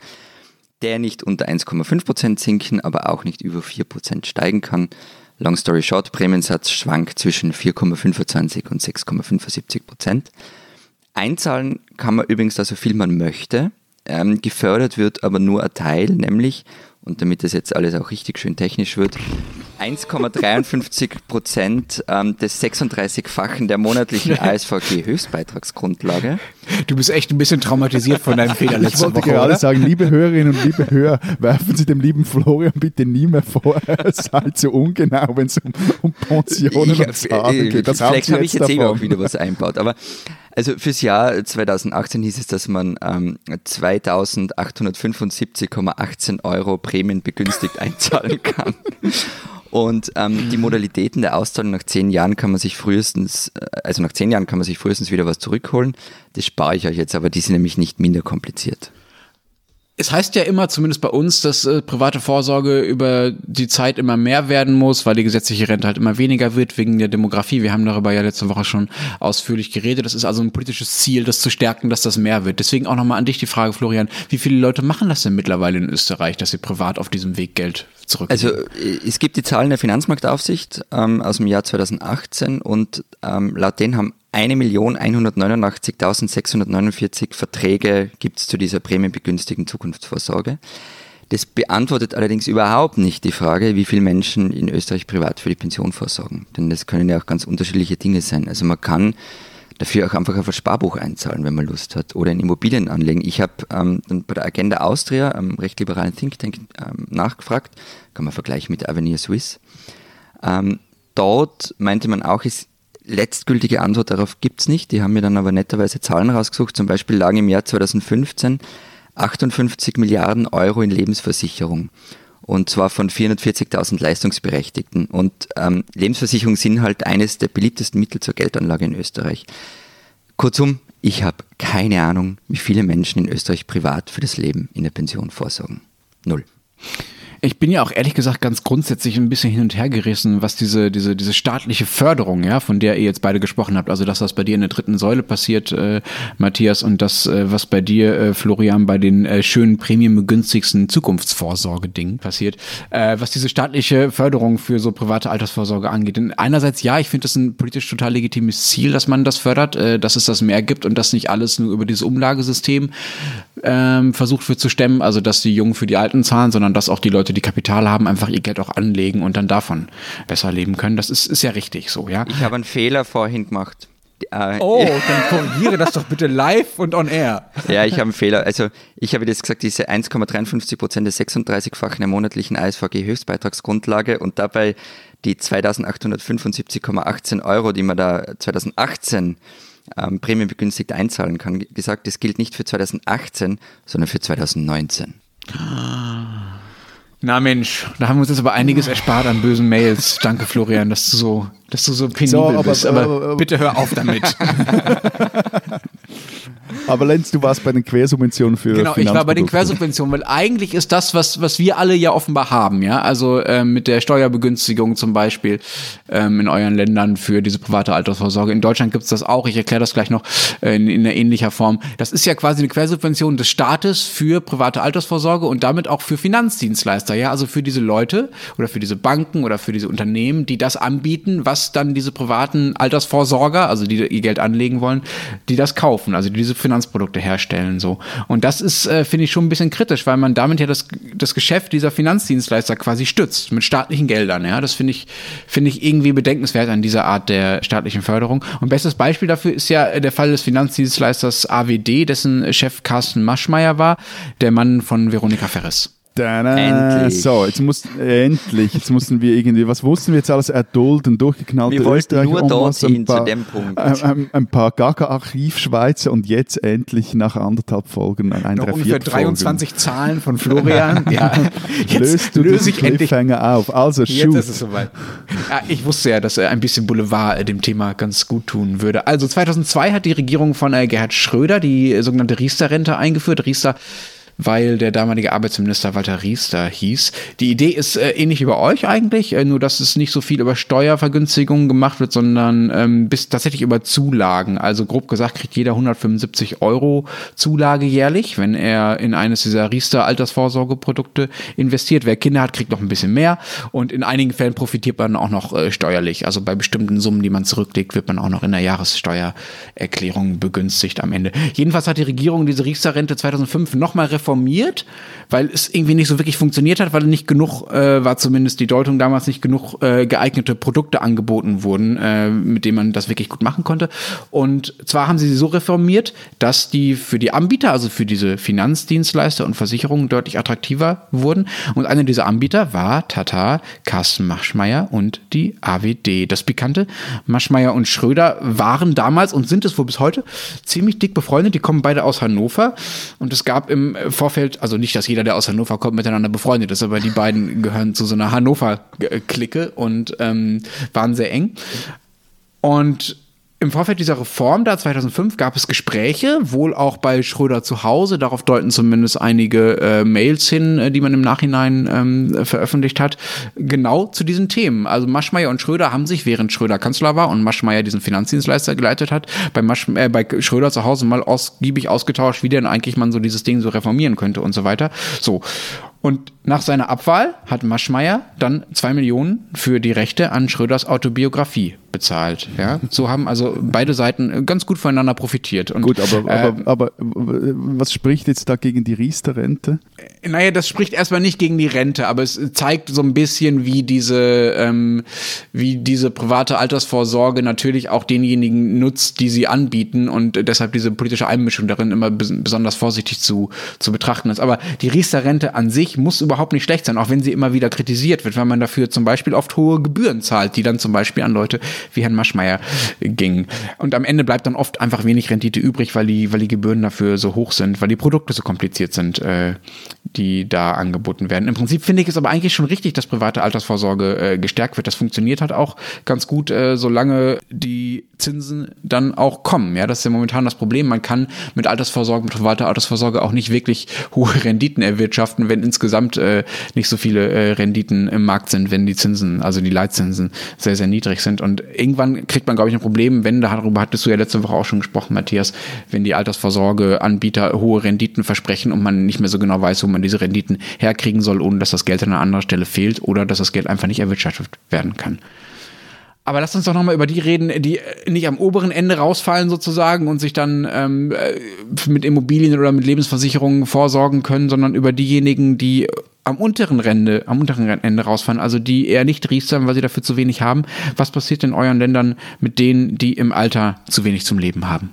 A: der nicht unter 1,5 Prozent sinken, aber auch nicht über 4 Prozent steigen kann. Long story short, Prämiensatz schwankt zwischen 4,25 und 6,75 Prozent. Einzahlen kann man übrigens da so viel man möchte. Ähm, gefördert wird aber nur ein Teil, nämlich, und damit das jetzt alles auch richtig schön technisch wird, 1,53 Prozent ähm, des 36-fachen der monatlichen ASVG-Höchstbeitragsgrundlage.
C: Du bist echt ein bisschen traumatisiert von deinem Fehler
B: Ich
C: letzte
B: wollte
C: Woche,
B: gerade
C: oder?
B: sagen, liebe Hörerinnen und liebe Hörer, werfen Sie dem lieben Florian bitte nie mehr vor, er sei zu ungenau, wenn es um, um Pensionen und Zahlen geht. Das
A: vielleicht habe ich jetzt eh
B: davon.
A: auch wieder was einbaut. Aber also fürs Jahr 2018 hieß es, dass man ähm, 2.875,18 Euro Prämien begünstigt einzahlen kann. Und ähm, die Modalitäten der Auszahlung nach zehn Jahren kann man sich frühestens, äh, also nach zehn Jahren kann man sich frühestens wieder was zurückholen. Das spare ich euch jetzt, aber die sind nämlich nicht minder kompliziert.
C: Es heißt ja immer, zumindest bei uns, dass äh, private Vorsorge über die Zeit immer mehr werden muss, weil die gesetzliche Rente halt immer weniger wird wegen der Demografie. Wir haben darüber ja letzte Woche schon ausführlich geredet. Das ist also ein politisches Ziel, das zu stärken, dass das mehr wird. Deswegen auch nochmal an dich die Frage, Florian, wie viele Leute machen das denn mittlerweile in Österreich, dass sie privat auf diesem Weg Geld zurückgeben?
A: Also äh, es gibt die Zahlen der Finanzmarktaufsicht ähm, aus dem Jahr 2018 und ähm, laut denen haben 1.189.649 Verträge gibt es zu dieser prämienbegünstigten Zukunftsvorsorge. Das beantwortet allerdings überhaupt nicht die Frage, wie viele Menschen in Österreich privat für die Pension vorsorgen. Denn das können ja auch ganz unterschiedliche Dinge sein. Also man kann dafür auch einfach auf ein Sparbuch einzahlen, wenn man Lust hat, oder in Immobilien anlegen. Ich habe ähm, bei der Agenda Austria, einem recht liberalen Think Tank, ähm, nachgefragt, kann man vergleichen mit Avenir Suisse. Ähm, dort meinte man auch, ist letztgültige Antwort darauf gibt's nicht. Die haben mir dann aber netterweise Zahlen rausgesucht. Zum Beispiel lagen im Jahr 2015 58 Milliarden Euro in Lebensversicherung. Und zwar von 440.000 Leistungsberechtigten. Und ähm, Lebensversicherungen sind halt eines der beliebtesten Mittel zur Geldanlage in Österreich. Kurzum, ich habe keine Ahnung, wie viele Menschen in Österreich privat für das Leben in der Pension vorsorgen. Null.
C: Ich bin ja auch ehrlich gesagt ganz grundsätzlich ein bisschen hin und her gerissen, was diese, diese, diese staatliche Förderung, ja, von der ihr jetzt beide gesprochen habt, also das, was bei dir in der dritten Säule passiert, äh, Matthias, und das, äh, was bei dir, äh, Florian, bei den äh, schönen premiumbegünstigsten Zukunftsvorsorge-Dingen passiert, äh, was diese staatliche Förderung für so private Altersvorsorge angeht. Denn einerseits, ja, ich finde das ein politisch total legitimes Ziel, dass man das fördert, äh, dass es das mehr gibt und dass nicht alles nur über dieses Umlagesystem ähm, versucht wird zu stemmen, also dass die Jungen für die Alten zahlen, sondern dass auch die Leute, die Kapital haben, einfach ihr Geld auch anlegen und dann davon besser leben können. Das ist, ist ja richtig so, ja.
A: Ich habe einen Fehler vorhin gemacht. Äh,
C: Oh, dann korrigiere das doch bitte live und on air.
A: Ja, ich habe einen Fehler. Also ich habe jetzt gesagt, diese 1,53 Prozent des 36-fachen der monatlichen ASVG-Höchstbeitragsgrundlage und dabei die 2.875,18 Euro, die man da 2018 ähm, prämienbegünstigt einzahlen kann, gesagt, das gilt nicht für 2018, sondern für 2019.
C: Na Mensch, da haben wir uns jetzt aber einiges erspart an bösen Mails. Danke, Florian, dass du so, dass du so penibel
B: So, aber-
C: bist. Aber,
B: aber- aber-
C: bitte hör auf damit.
B: Aber Lenz, du warst bei den Quersubventionen für
C: Genau, ich war bei den. Quersubventionen, weil eigentlich ist das, was, was wir alle ja offenbar haben, ja, also ähm, mit der Steuerbegünstigung zum Beispiel ähm, in euren Ländern für diese private Altersvorsorge. In Deutschland gibt's das auch, ich erkläre das gleich noch äh, in, in ähnlicher Form. Das ist ja quasi eine Quersubvention des Staates für private Altersvorsorge und damit auch für Finanzdienstleister, ja, also für diese Leute oder für diese Banken oder für diese Unternehmen, die das anbieten, was dann diese privaten Altersvorsorger, also die ihr Geld anlegen wollen, die das kaufen, also die diese Finanzprodukte herstellen so. Und das ist, äh, finde ich, schon ein bisschen kritisch, weil man damit ja das, das Geschäft dieser Finanzdienstleister quasi stützt mit staatlichen Geldern. Ja, das finde ich, finde ich irgendwie bedenkenswert an dieser Art der staatlichen Förderung. Und bestes Beispiel dafür ist ja der Fall des Finanzdienstleisters AWD, dessen Chef Carsten Maschmeyer war, der Mann von Veronika Ferres.
B: Tada.
A: Endlich.
B: So, jetzt muss endlich, jetzt mussten wir irgendwie, was wussten wir jetzt alles erdulden, durchgeknallte
A: Wir wollten nur dorthin,
B: ein paar,
A: zu dem Punkt.
B: Ein, ein, ein paar Gaga-Archivschweizer und jetzt endlich nach anderthalb Folgen ein,
C: Noch
B: drei,
C: ungefähr
B: vier Folgen.
C: 23 Zahlen von Florian. ja, jetzt
B: Löst du
C: löse
B: diesen
C: ich endlich
B: Cliffhanger auf. Also,
C: Jetzt
B: shoot.
C: ist es soweit. Ja, ich wusste ja, dass ein bisschen Boulevard äh, dem Thema ganz gut tun würde. Also 2002 hat die Regierung von äh, Gerhard Schröder die äh, sogenannte Riester-Rente eingeführt. Riester weil der damalige Arbeitsminister Walter Riester hieß. Die Idee ist äh, ähnlich wie bei euch eigentlich, äh, nur dass es nicht so viel über Steuervergünstigungen gemacht wird, sondern ähm, bis tatsächlich über Zulagen. Also grob gesagt kriegt jeder 175 Euro Zulage jährlich, wenn er in eines dieser Riester Altersvorsorgeprodukte investiert. Wer Kinder hat, kriegt noch ein bisschen mehr und in einigen Fällen profitiert man auch noch äh, steuerlich. Also bei bestimmten Summen, die man zurücklegt, wird man auch noch in der Jahressteuererklärung begünstigt am Ende. Jedenfalls hat die Regierung diese Riester-Rente 2005 nochmal reformiert, weil es irgendwie nicht so wirklich funktioniert hat, weil nicht genug, äh, war zumindest die Deutung damals, nicht genug äh, geeignete Produkte angeboten wurden, äh, mit denen man das wirklich gut machen konnte. Und zwar haben sie sie so reformiert, dass die für die Anbieter, also für diese Finanzdienstleister und Versicherungen deutlich attraktiver wurden. Und einer dieser Anbieter war Tata, Carsten Maschmeyer und die AWD. Das Pikante, Maschmeyer und Schröder waren damals und sind es wohl bis heute ziemlich dick befreundet. Die kommen beide aus Hannover und es gab im Vorfeld, also nicht, dass jeder, der aus Hannover kommt, miteinander befreundet ist, aber die beiden gehören zu so einer Hannover-Clique und ähm, waren sehr eng. Und im Vorfeld dieser Reform da 2005 gab es Gespräche, wohl auch bei Schröder zu Hause. Darauf deuten zumindest einige äh, Mails hin, äh, die man im Nachhinein ähm, veröffentlicht hat, genau zu diesen Themen. Also Maschmeyer und Schröder haben sich, während Schröder Kanzler war und Maschmeyer diesen Finanzdienstleister geleitet hat, bei, Masch äh, bei Schröder zu Hause mal ausgiebig ausgetauscht, wie denn eigentlich man so dieses Ding so reformieren könnte und so weiter. So. Und nach seiner Abwahl hat Maschmeyer dann zwei Millionen für die Rechte an Schröders Autobiografie bezahlt. Ja, so haben also beide Seiten ganz gut voneinander profitiert. Und,
B: Gut, aber,
C: äh,
B: aber, aber was spricht jetzt da gegen die Riester-Rente?
C: naja, das spricht erstmal nicht gegen die Rente, aber es zeigt so ein bisschen, wie diese, ähm, wie diese private Altersvorsorge natürlich auch denjenigen nutzt, die sie anbieten und deshalb diese politische Einmischung darin immer bes besonders vorsichtig zu, zu betrachten ist. Aber die Riester-Rente an sich muss überhaupt nicht schlecht sein, auch wenn sie immer wieder kritisiert wird, weil man dafür zum Beispiel oft hohe Gebühren zahlt, die dann zum Beispiel an Leute wie Herrn Maschmeyer gingen. Und am Ende bleibt dann oft einfach wenig Rendite übrig, weil die, weil die Gebühren dafür so hoch sind, weil die Produkte so kompliziert sind, äh, die da angeboten werden. Im Prinzip finde ich es aber eigentlich schon richtig, dass private Altersvorsorge äh, gestärkt wird. Das funktioniert halt auch ganz gut, äh, solange die Zinsen dann auch kommen. Ja, das ist ja momentan das Problem. Man kann mit Altersvorsorge, mit privater Altersvorsorge auch nicht wirklich hohe Renditen erwirtschaften, wenn insgesamt äh, nicht so viele äh, Renditen im Markt sind, wenn die Zinsen, also die Leitzinsen sehr, sehr niedrig sind. Und irgendwann kriegt man, glaube ich, ein Problem, wenn, darüber hattest du ja letzte Woche auch schon gesprochen, Matthias, wenn die Altersvorsorgeanbieter hohe Renditen versprechen und man nicht mehr so genau weiß, wo man diese Renditen herkriegen soll, ohne dass das Geld an einer anderen Stelle fehlt oder dass das Geld einfach nicht erwirtschaftet werden kann. Aber lass uns doch nochmal über die reden, die nicht am oberen Ende rausfallen sozusagen und sich dann ähm, mit Immobilien oder mit Lebensversicherungen vorsorgen können, sondern über diejenigen, die am unteren Ende, am unteren Ende rausfallen, also die eher nicht riestern, weil sie dafür zu wenig haben. Was passiert in euren Ländern mit denen, die im Alter zu wenig zum Leben haben?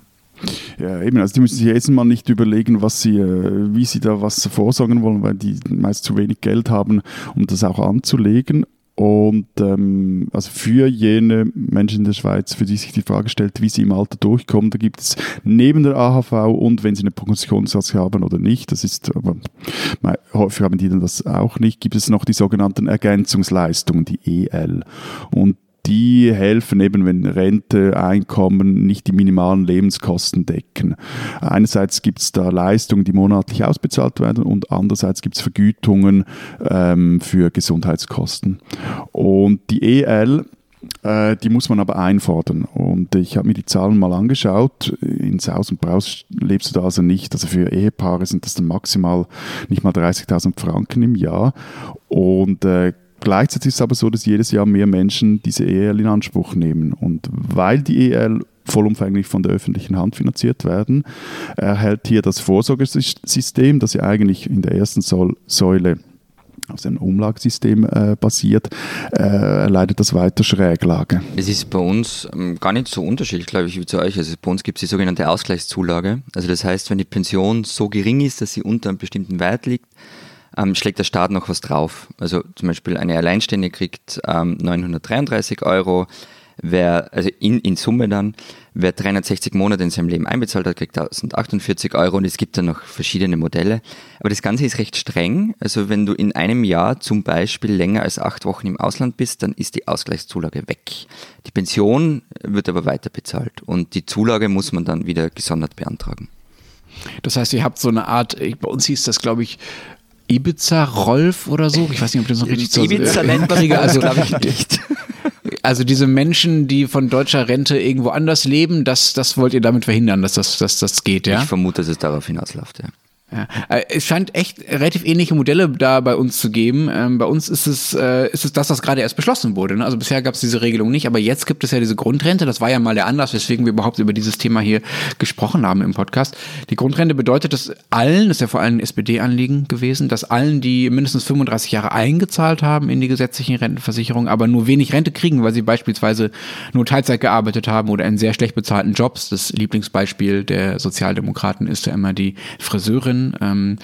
B: Ja, eben, also die müssen sich jetzt mal nicht überlegen, was sie, äh, wie sie da was vorsorgen wollen, weil die meist zu wenig Geld haben, um das auch anzulegen. Und ähm, also für jene Menschen in der Schweiz, für die sich die Frage stellt, wie sie im Alter durchkommen, da gibt es neben der AHV und wenn sie eine Progressionssatz haben oder nicht, das ist aber häufig haben die dann das auch nicht, gibt es noch die sogenannten Ergänzungsleistungen, die EL. Und die helfen eben, wenn Rente, Einkommen nicht die minimalen Lebenskosten decken. Einerseits gibt es da Leistungen, die monatlich ausbezahlt werden und andererseits gibt es Vergütungen ähm, für Gesundheitskosten. Und die EL äh, die muss man aber einfordern. Und ich habe mir die Zahlen mal angeschaut. In Saus und Braus lebst du da also nicht. Also für Ehepaare sind das dann maximal nicht mal 30.000 Franken im Jahr. Und äh, Gleichzeitig ist es aber so, dass jedes Jahr mehr Menschen diese EL in Anspruch nehmen. Und weil die EL vollumfänglich von der öffentlichen Hand finanziert werden, erhält hier das Vorsorgesystem, das ja eigentlich in der ersten Säule auf einem Umlagsystem äh, basiert, äh, erleidet das weiter Schräglage.
A: Es ist bei uns ähm, gar nicht so unterschiedlich, glaube ich, wie zu euch. Also bei uns gibt es die sogenannte Ausgleichszulage. Also das heißt, wenn die Pension so gering ist, dass sie unter einem bestimmten Wert liegt, ähm, schlägt der Staat noch was drauf. Also zum Beispiel eine Alleinstehende kriegt ähm, 933 Euro, wer, also in, in Summe dann, wer 360 Monate in seinem Leben einbezahlt hat, kriegt 1048 Euro und es gibt dann noch verschiedene Modelle. Aber das Ganze ist recht streng. Also wenn du in einem Jahr zum Beispiel länger als acht Wochen im Ausland bist, dann ist die Ausgleichszulage weg. Die Pension wird aber weiter bezahlt und die Zulage muss man dann wieder gesondert beantragen.
C: Das heißt, ihr habt so eine Art, bei uns hieß das, glaube ich, Ibiza-Rolf oder so. Ich weiß nicht, ob das noch richtig so
A: Ibiza nennt man
C: also, glaube ich nicht. Also diese Menschen, die von deutscher Rente irgendwo anders leben, das, das wollt ihr damit verhindern, dass das, dass das geht, ja?
A: Ich vermute, dass es darauf hinausläuft, ja.
C: Ja. Äh, es scheint echt relativ ähnliche Modelle da bei uns zu geben. Ähm, bei uns ist es, äh, ist es das, was gerade erst beschlossen wurde. Ne? Also bisher gab es diese Regelung nicht, aber jetzt gibt es ja diese Grundrente. Das war ja mal der Anlass, weswegen wir überhaupt über dieses Thema hier gesprochen haben im Podcast. Die Grundrente bedeutet, dass allen, das ist ja vor allem ein SPD-Anliegen gewesen, dass allen, die mindestens 35 Jahre eingezahlt haben in die gesetzlichen Rentenversicherungen, aber nur wenig Rente kriegen, weil sie beispielsweise nur Teilzeit gearbeitet haben oder in sehr schlecht bezahlten Jobs. Das Lieblingsbeispiel der Sozialdemokraten ist ja immer die Friseurin ähm,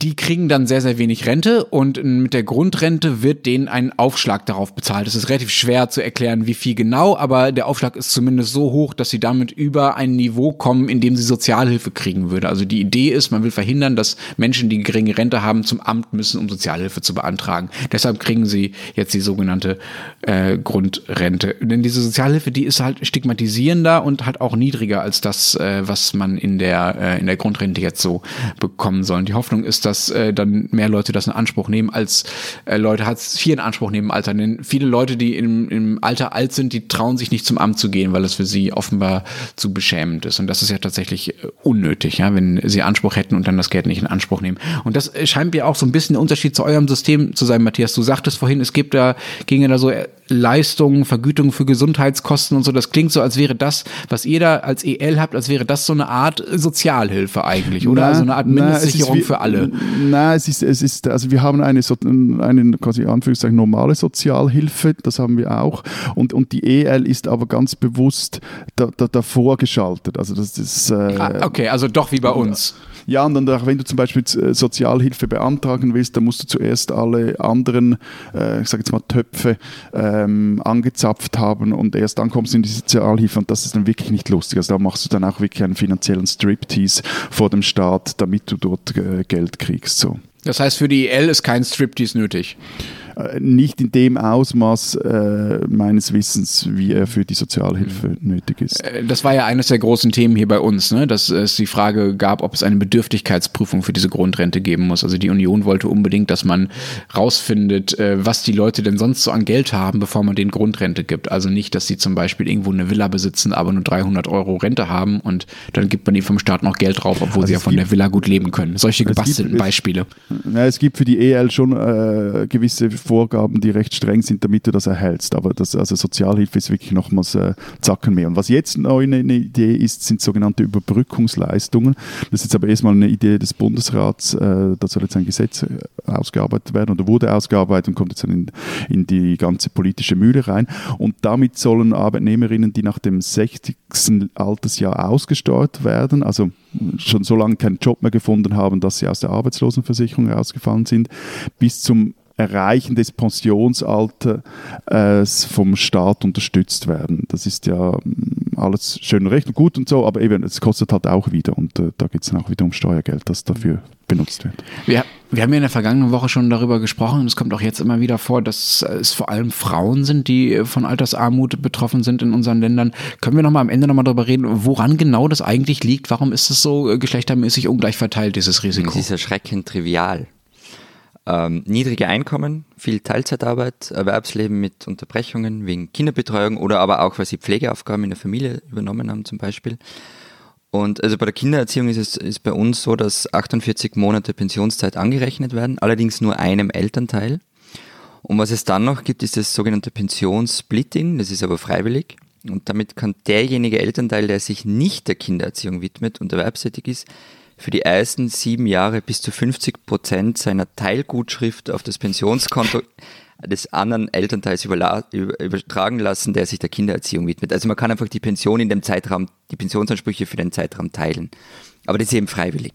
C: die kriegen dann sehr, sehr wenig Rente und mit der Grundrente wird denen ein Aufschlag darauf bezahlt. Es ist relativ schwer zu erklären, wie viel genau, aber der Aufschlag ist zumindest so hoch, dass sie damit über ein Niveau kommen, in dem sie Sozialhilfe kriegen würde. Also die Idee ist, man will verhindern, dass Menschen, die geringe Rente haben, zum Amt müssen, um Sozialhilfe zu beantragen. Deshalb kriegen sie jetzt die sogenannte äh, Grundrente. Denn diese Sozialhilfe, die ist halt stigmatisierender und halt auch niedriger als das, äh, was man in der, äh, in der Grundrente jetzt so bekommen soll. Die Hoffnung ist, dass äh, dann mehr Leute das in Anspruch nehmen, als äh, Leute Hartz IV in Anspruch nehmen im Alter. Denn viele Leute, die im, im Alter alt sind, die trauen sich nicht zum Amt zu gehen, weil es für sie offenbar zu beschämend ist. Und das ist ja tatsächlich äh, unnötig, ja, wenn sie Anspruch hätten und dann das Geld nicht in Anspruch nehmen. Und das äh, scheint mir auch so ein bisschen der Unterschied zu eurem System zu sein, Matthias. Du sagtest vorhin, es gibt da, ginge da so äh, Leistungen, Vergütungen für Gesundheitskosten und so. Das klingt so, als wäre das, was ihr da als EL habt, als wäre das so eine Art Sozialhilfe eigentlich, oder?
B: Na,
C: also eine Art Mindestsicherung
B: wie,
C: für alle.
B: Nein, es ist, es ist, also wir haben eine, eine quasi Anführungszeichen normale Sozialhilfe, das haben wir auch. Und, und die EL ist aber ganz bewusst da, da, davor geschaltet. Also das ist. Äh,
C: ah, okay, also doch wie bei uns.
B: Ja, und dann, wenn du zum Beispiel äh, Sozialhilfe beantragen willst, dann musst du zuerst alle anderen, äh, ich sage jetzt mal Töpfe, ähm, angezapft haben und erst dann kommst du in die Sozialhilfe und das ist dann wirklich nicht lustig. Also da machst du dann auch wirklich einen finanziellen Striptease vor dem Staat, damit du dort äh, Geld kriegst. So.
C: Das heißt, für die EL ist kein Striptease nötig.
B: Nicht in dem Ausmaß äh, meines Wissens, wie er für die Sozialhilfe nötig ist.
C: Äh, das war ja eines der großen Themen hier bei uns, ne? dass es die Frage gab, ob es eine Bedürftigkeitsprüfung für diese Grundrente geben muss. Also die Union wollte unbedingt, dass man rausfindet, äh, was die Leute denn sonst so an Geld haben, bevor man denen Grundrente gibt. Also nicht, dass sie zum Beispiel irgendwo eine Villa besitzen, aber nur 300 Euro Rente haben und dann gibt man ihnen vom Staat noch Geld drauf, obwohl also sie ja von gibt, der Villa gut leben können. Solche gebastelten gibt, Beispiele.
B: Na, es gibt für die EL schon äh, gewisse Vorgaben, die recht streng sind, damit du das erhältst. Aber das, also Sozialhilfe ist wirklich nochmals äh, Zacken mehr. Und was jetzt neu eine Idee ist, sind sogenannte Überbrückungsleistungen. Das ist jetzt aber erstmal eine Idee des Bundesrats. Äh, da soll jetzt ein Gesetz äh, ausgearbeitet werden oder wurde ausgearbeitet und kommt jetzt in, in die ganze politische Mühle rein. Und damit sollen Arbeitnehmerinnen, die nach dem 60. Altersjahr ausgesteuert werden, also schon so lange keinen Job mehr gefunden haben, dass sie aus der Arbeitslosenversicherung rausgefallen sind, bis zum Erreichen des Pensionsalters äh, vom Staat unterstützt werden. Das ist ja mm, alles schön und recht und gut und so, aber eben, es kostet halt auch wieder und äh, da geht es dann auch wieder um Steuergeld, das dafür benutzt wird.
C: Ja, wir haben ja in der vergangenen Woche schon darüber gesprochen und es kommt auch jetzt immer wieder vor, dass es vor allem Frauen sind, die von Altersarmut betroffen sind in unseren Ländern. Können wir nochmal am Ende nochmal darüber reden, woran genau das eigentlich liegt? Warum ist es so äh, geschlechtermäßig ungleich verteilt, dieses Risiko?
A: Es ist erschreckend trivial. Ähm, niedrige Einkommen, viel Teilzeitarbeit, Erwerbsleben mit Unterbrechungen wegen Kinderbetreuung oder aber auch, weil sie Pflegeaufgaben in der Familie übernommen haben zum Beispiel. Und also bei der Kindererziehung ist es ist bei uns so, dass 48 Monate Pensionszeit angerechnet werden, allerdings nur einem Elternteil. Und was es dann noch gibt, ist das sogenannte Pensionssplitting, das ist aber freiwillig. Und damit kann derjenige Elternteil, der sich nicht der Kindererziehung widmet und erwerbstätig ist, für die ersten sieben Jahre bis zu 50 Prozent seiner Teilgutschrift auf das Pensionskonto des anderen Elternteils übertragen lassen, der sich der Kindererziehung widmet. Also man kann einfach die Pension in dem Zeitraum, die Pensionsansprüche für den Zeitraum teilen. Aber das ist eben freiwillig.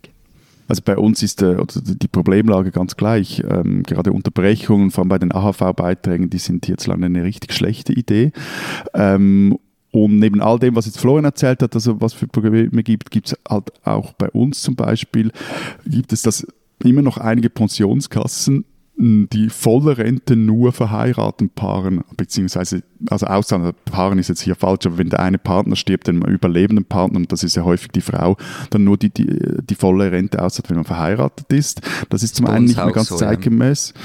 B: Also bei uns ist äh, die Problemlage ganz gleich. Ähm, gerade Unterbrechungen, vor allem bei den AHV-Beiträgen, die sind hierzulande eine richtig schlechte Idee. Ähm, und neben all dem, was jetzt Florian erzählt hat, also was für Probleme gibt, gibt es halt auch bei uns zum Beispiel, gibt es das immer noch einige Pensionskassen, die volle Rente nur verheirateten Paaren, beziehungsweise, also Paaren ist jetzt hier falsch, aber wenn der eine Partner stirbt, den überlebenden Partner, und das ist ja häufig die Frau, dann nur die, die, die volle Rente auszahlt, wenn man verheiratet ist. Das ist zum einen nicht mehr ganz so, zeitgemäß.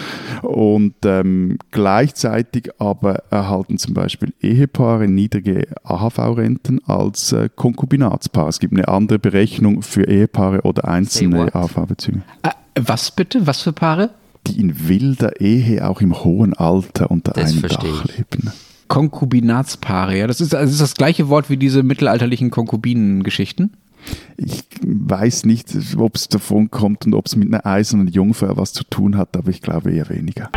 B: Ja. Und ähm, gleichzeitig aber erhalten zum Beispiel Ehepaare niedrige AHV-Renten als äh, Konkubinatspaar. Es gibt eine andere Berechnung für Ehepaare oder einzelne AHV-Bezüge.
C: Äh, was bitte? Was für Paare?
B: Die in wilder Ehe auch im hohen Alter unter das einem Dach leben.
C: Konkubinatspaare, ja. Das ist, das ist das gleiche Wort wie diese mittelalterlichen Konkubinen-Geschichten.
B: Ich weiß nicht, ob es davon kommt und ob es mit einer eisernen Jungfrau was zu tun hat, aber ich glaube eher weniger.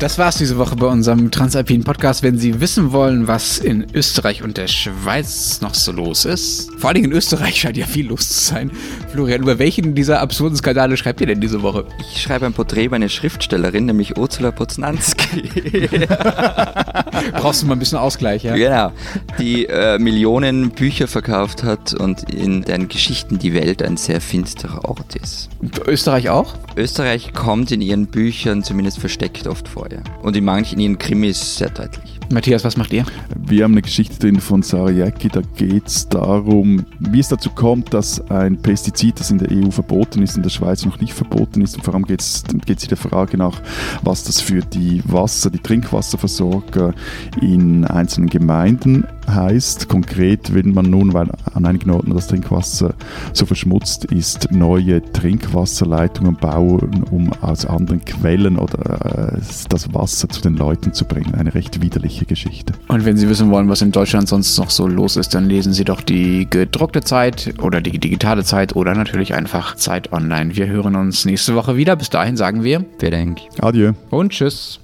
C: Das war's diese Woche bei unserem Transalpinen Podcast. Wenn Sie wissen wollen, was in Österreich und der Schweiz noch so los ist, vor allem in Österreich scheint ja viel los zu sein. Florian, über welchen dieser absurden Skandale schreibt ihr denn diese Woche?
A: Ich schreibe ein Porträt über eine Schriftstellerin, nämlich Ursula Poznanski.
C: Brauchst du mal ein bisschen Ausgleich, ja?
A: Genau. Die äh, Millionen Bücher verkauft hat und in deren Geschichten die Welt ein sehr finsterer Ort ist.
C: Österreich auch?
A: Österreich kommt in ihren Büchern zumindest versteckt oft vor ja. Und in manchen ihren Krimis sehr deutlich.
C: Matthias, was macht ihr?
B: Wir haben eine Geschichte drin von Sarah Jacki. Da geht es darum, wie es dazu kommt, dass ein Pestizid, das in der EU verboten ist, in der Schweiz noch nicht verboten ist. Und vor allem geht es der Frage nach, was das für die Wasser, die Trinkwasserversorger in einzelnen Gemeinden heißt. Konkret will man nun, weil an einigen Orten das Trinkwasser so verschmutzt ist, neue Trinkwasserleitungen bauen, um aus anderen Quellen oder äh, das Wasser zu den Leuten zu bringen. Eine recht widerliche Geschichte.
C: Und wenn Sie wissen wollen, was in Deutschland sonst noch so los ist, dann lesen Sie doch die gedruckte Zeit oder die digitale Zeit oder natürlich einfach Zeit online. Wir hören uns nächste Woche wieder. Bis dahin sagen wir.
A: Vielen Dank.
B: Adieu.
C: Und tschüss.